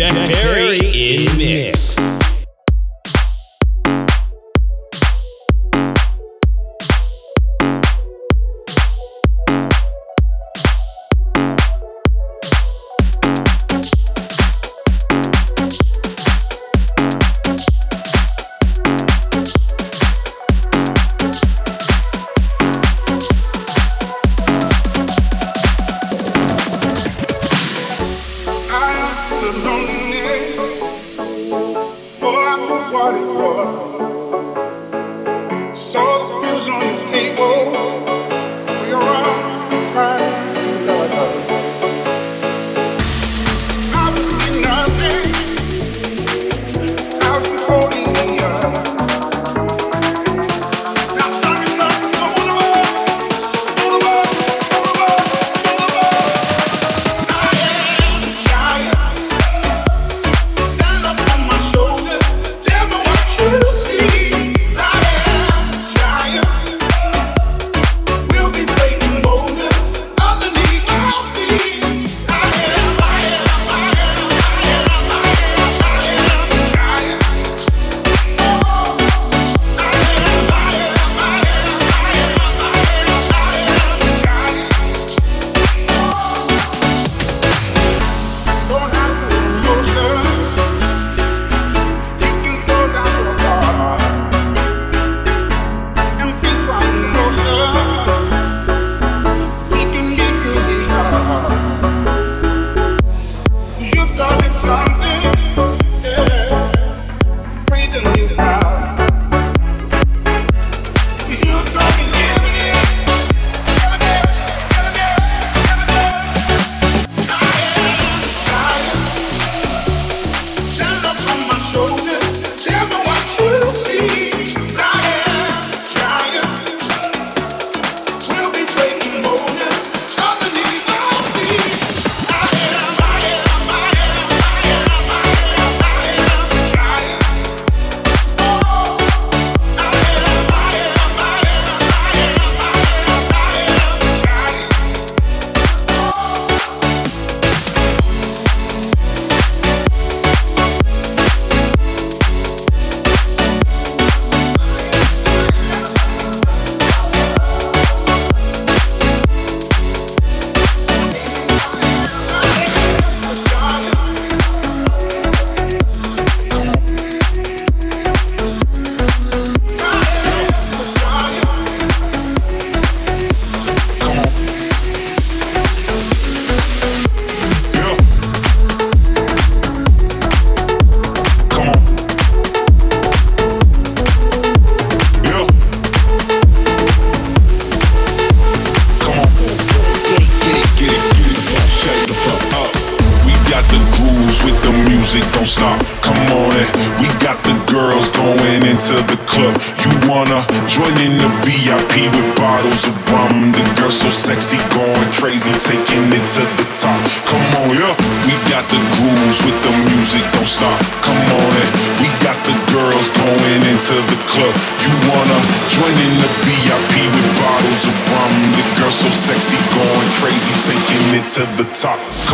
Jack Perry in mix.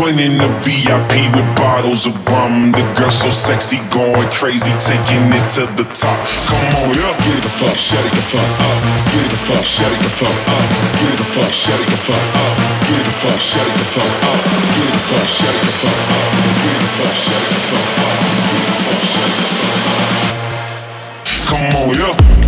wanna in the VIP with bottles of rum. The girl so sexy, going crazy, taking it to the top. Come on, yeah. Get it the fuck, shut it the fuck up. Get it the fuck, shut it the fuck up. Get it the fuck, shut it the fuck up. Get it the fuck, shut it the fuck up. Get it the fuck, shut it the fuck up. Get it the fuck, shut it the fuck up. Get it the fuck, shut it the fuck up. Come on, yeah.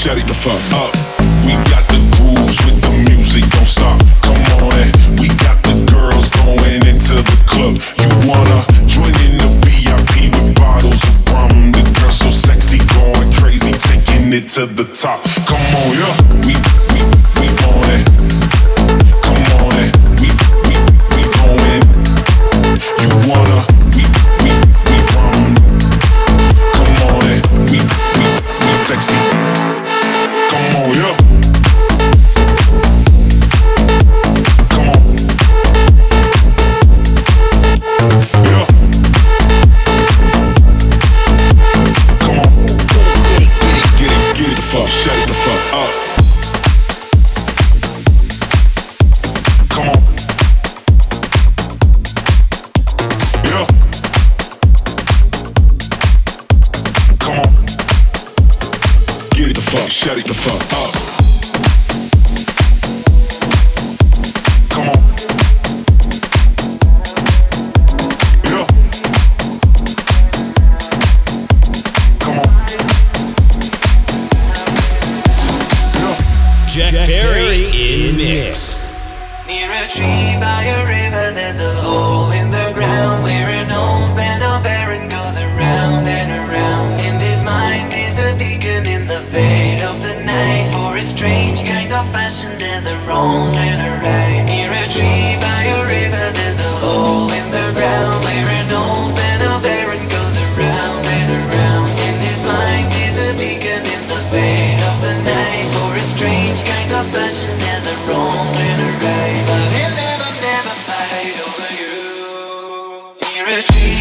Shut it the fuck up. We got the grooves with the music, don't stop. Come on, eh. we got the girls going into the club. You wanna join in the VIP with bottles of rum? The girl so sexy, going crazy, taking it to the top. Come on, yeah, we we we on it. Come on, eh. we we we going. You wanna we we we? Come on, eh. we we we sexy. a.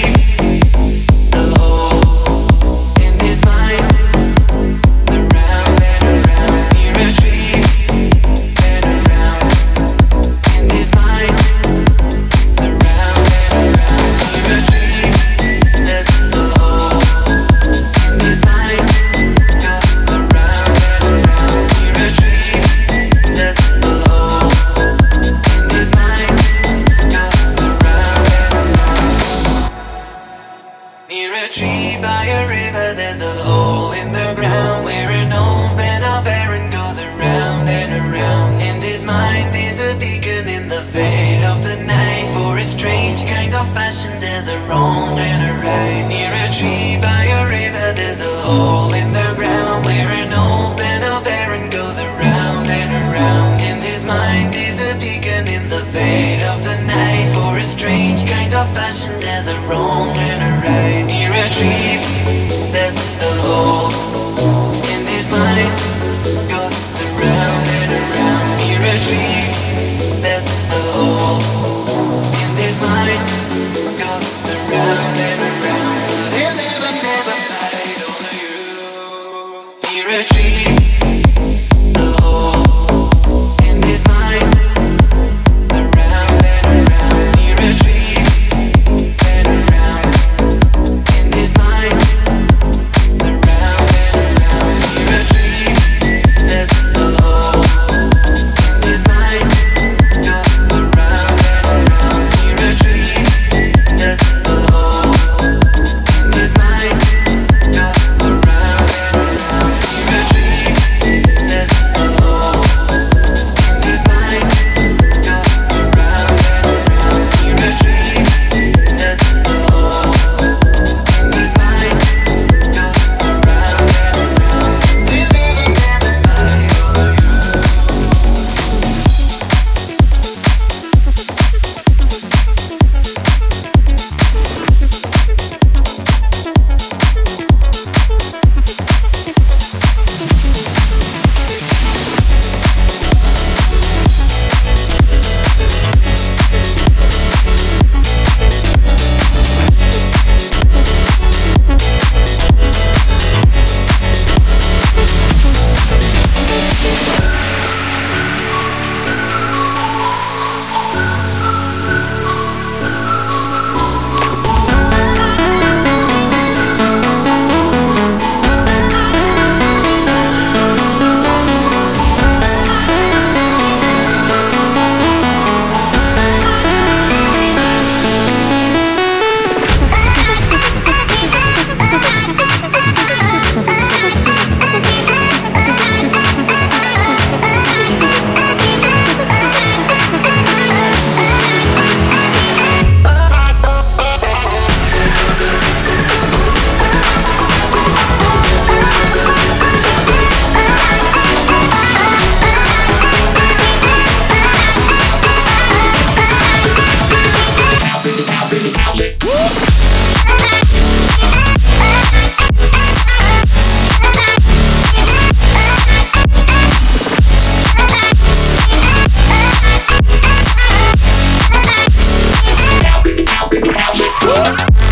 Jack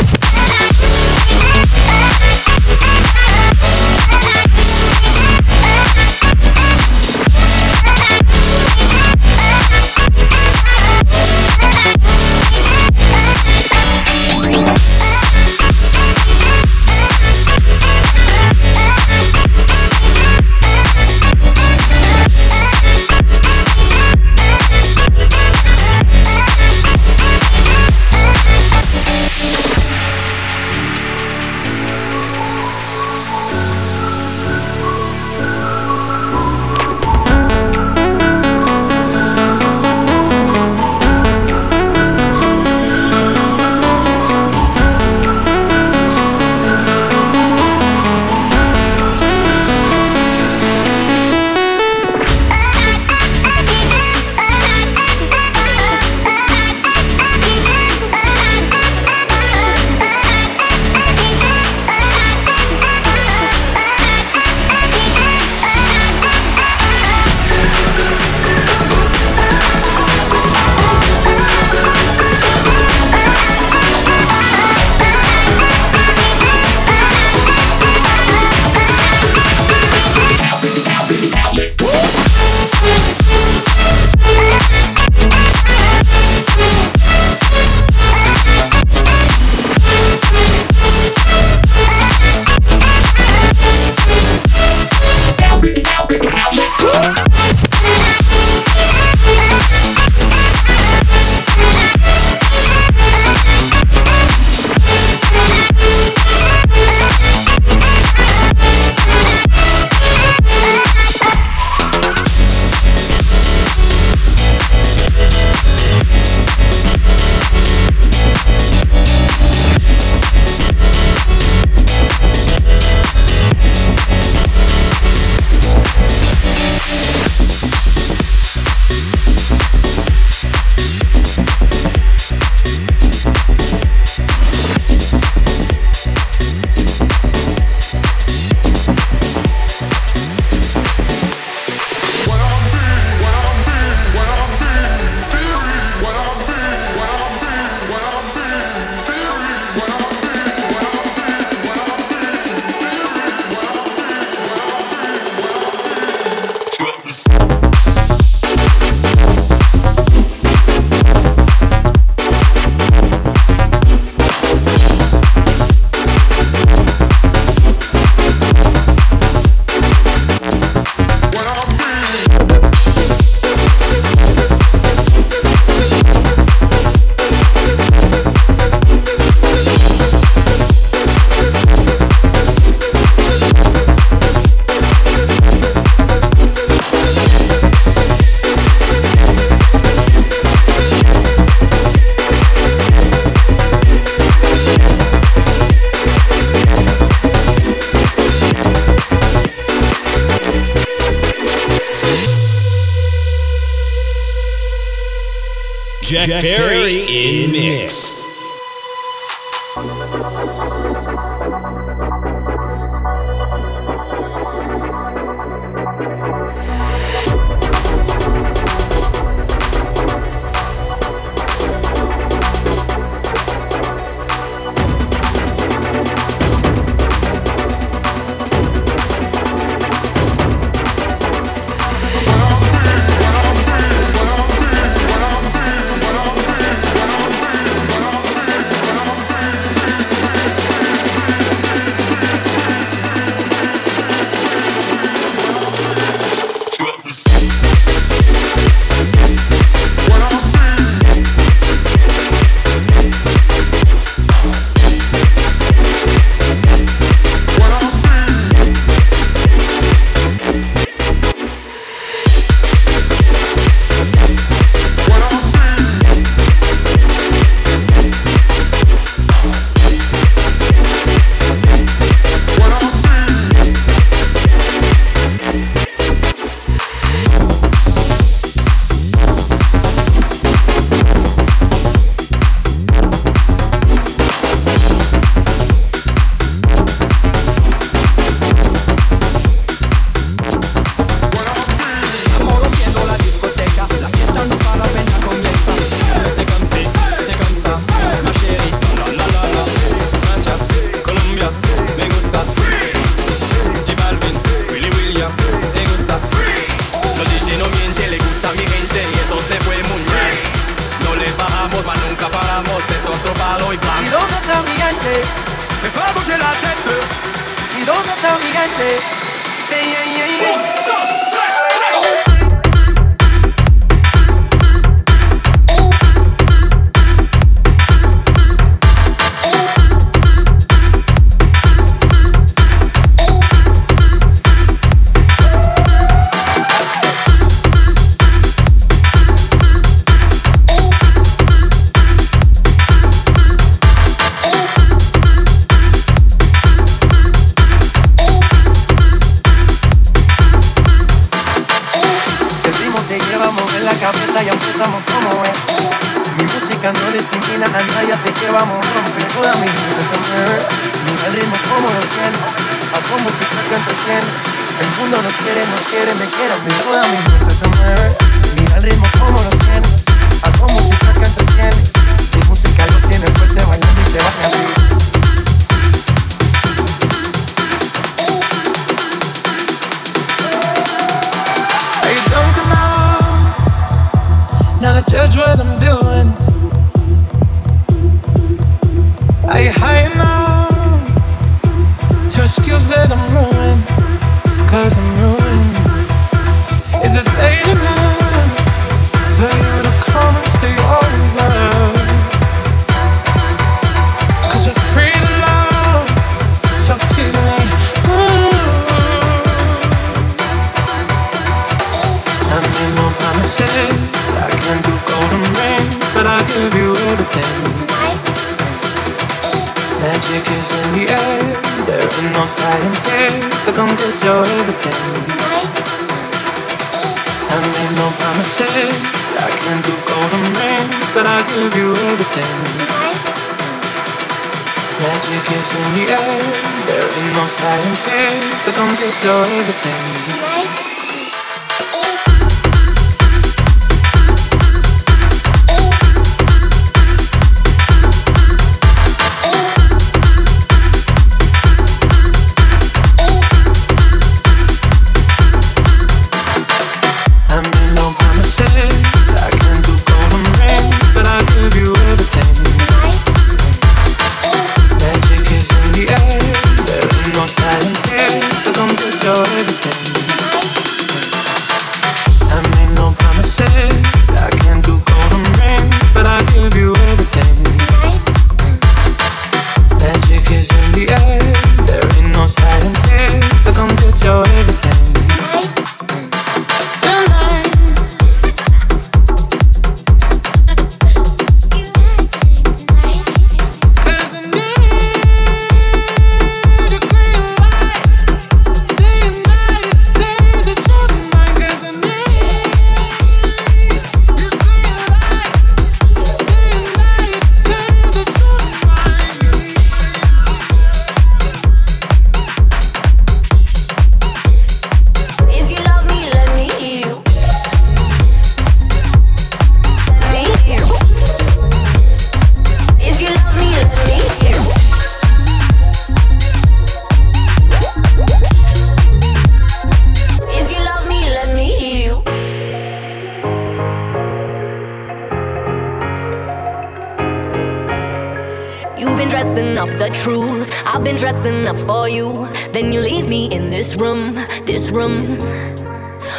room.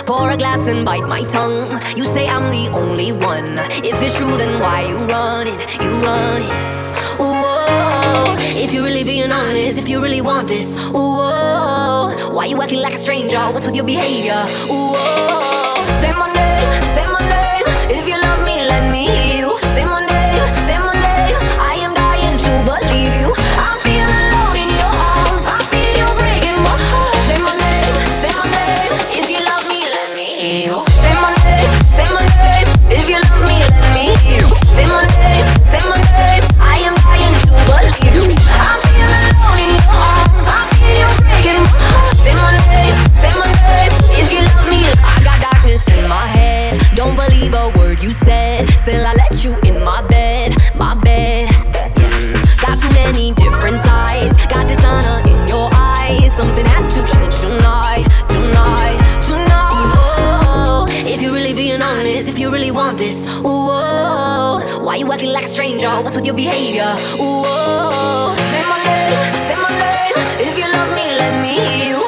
Pour a glass and bite my tongue. You say I'm the only one. If it's true, then why you running? You running? it. If you're really being honest, if you really want this, whoa. Why you acting like a stranger? What's with your behavior? Whoa. Till I let you in my bed, my bed. Got too many different sides, got dishonor in your eyes. Something has to change tonight, tonight, tonight. Oh, if you're really being honest, if you really want this, whoa. Why you acting like a stranger? What's with your behavior? Whoa. Say my name, say my name. If you love me, let me hear you.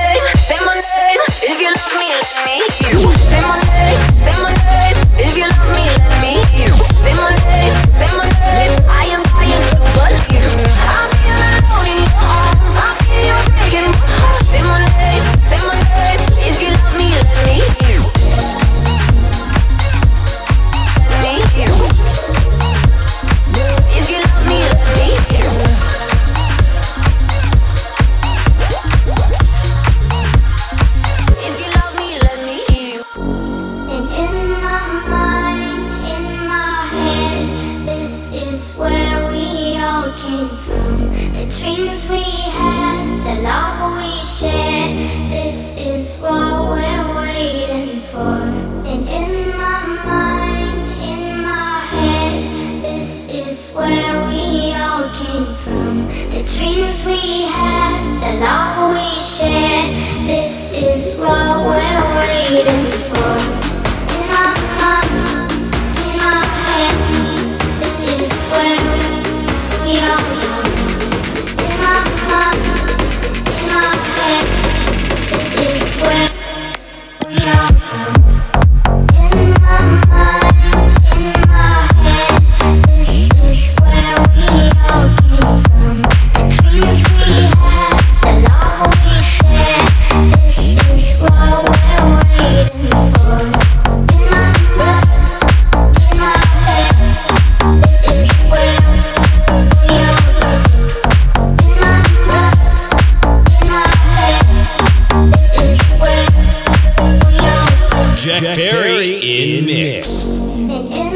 Say my name, say my name. I am. Jack, Jack Barry, in mix. mix.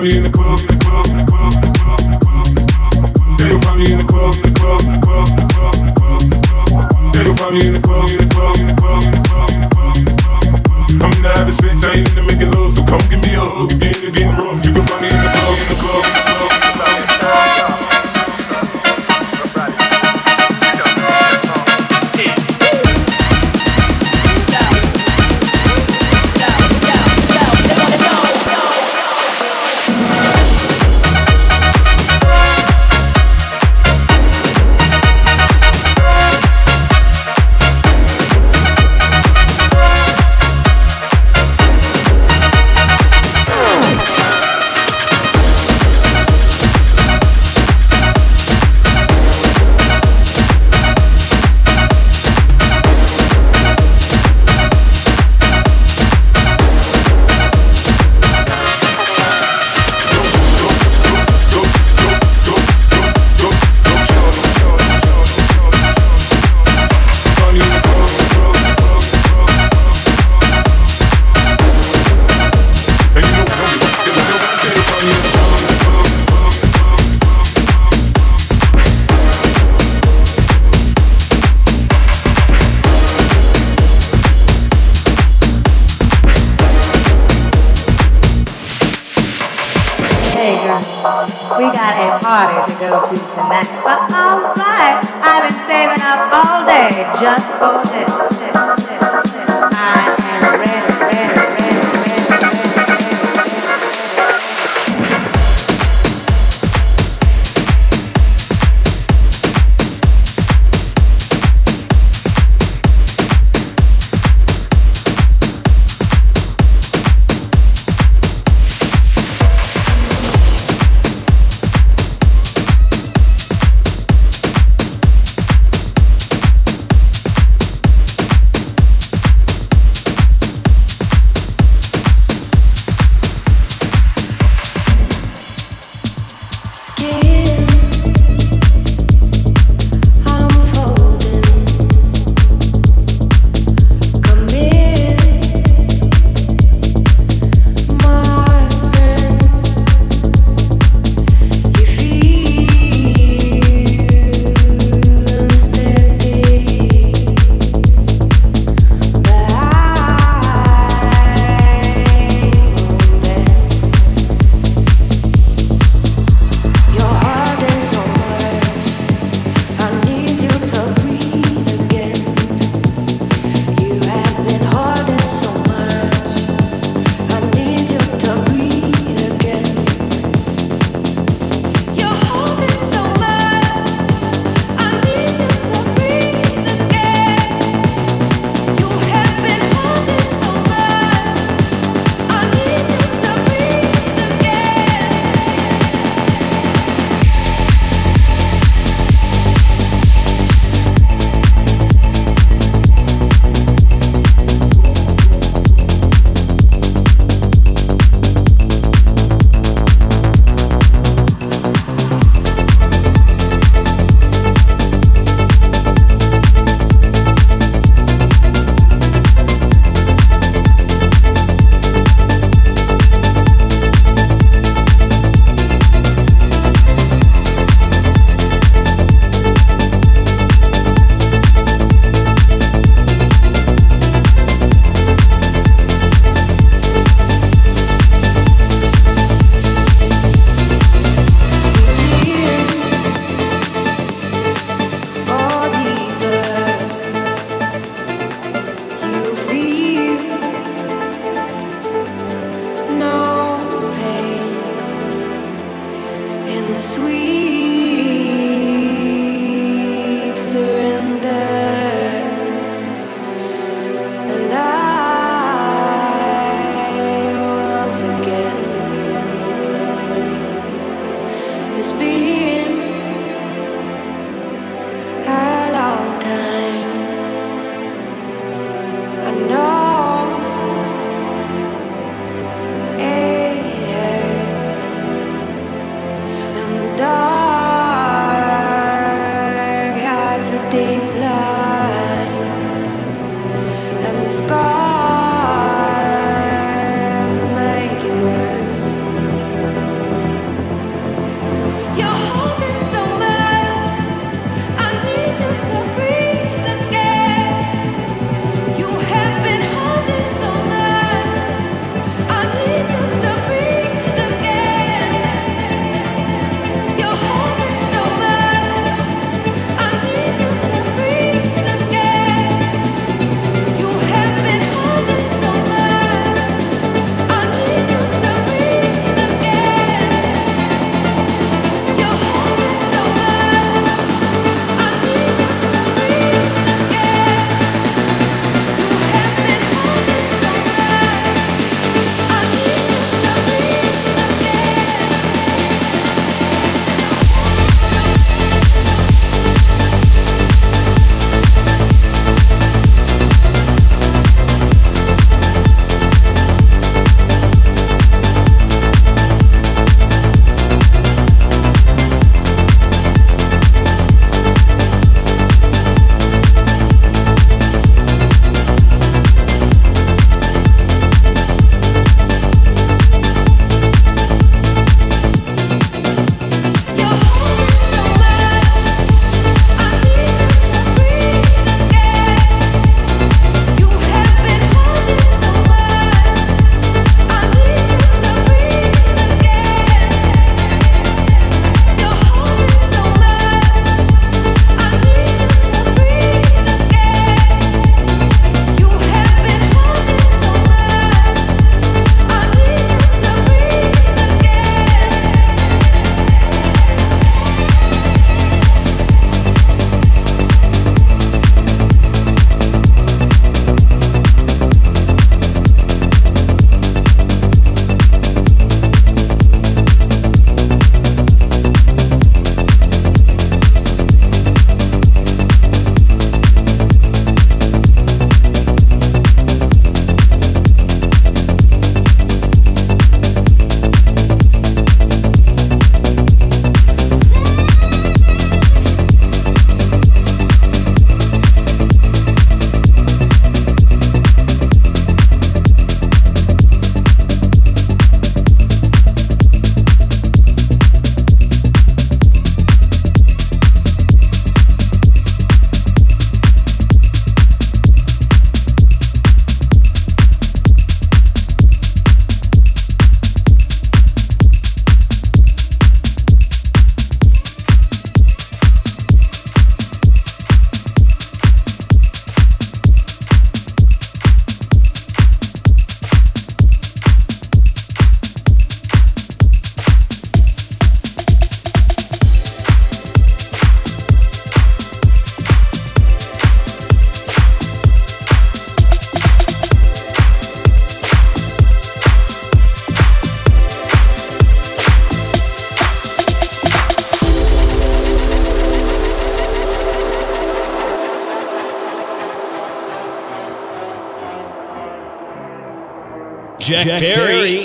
Club, in the club,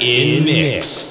in mix.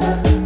love.